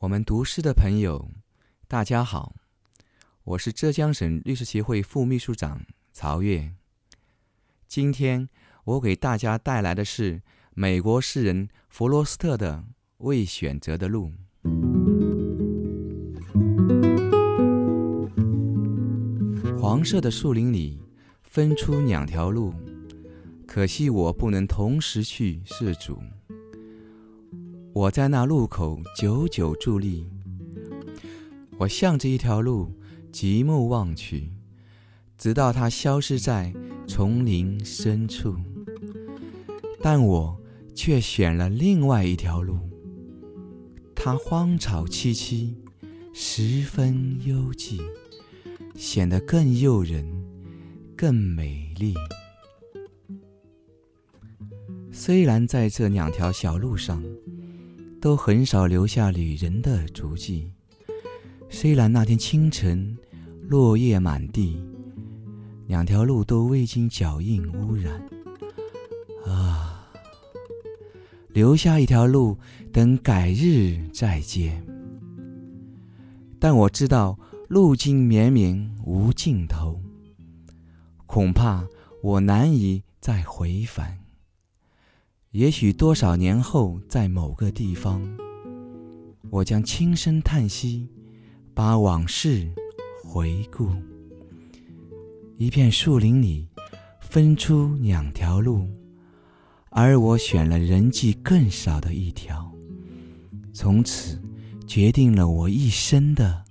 我们读诗的朋友，大家好，我是浙江省律师协会副秘书长曹越。今天我给大家带来的是美国诗人弗罗斯特的《未选择的路》。黄色的树林里分出两条路，可惜我不能同时去涉足。我在那路口久久伫立，我向着一条路极目望去，直到它消失在丛林深处。但我却选了另外一条路，它荒草萋萋，十分幽寂，显得更诱人，更美丽。虽然在这两条小路上，都很少留下旅人的足迹。虽然那天清晨落叶满地，两条路都未经脚印污染。啊，留下一条路，等改日再见。但我知道路径绵绵无尽头，恐怕我难以再回返。也许多少年后，在某个地方，我将轻声叹息，把往事回顾。一片树林里分出两条路，而我选了人迹更少的一条，从此决定了我一生的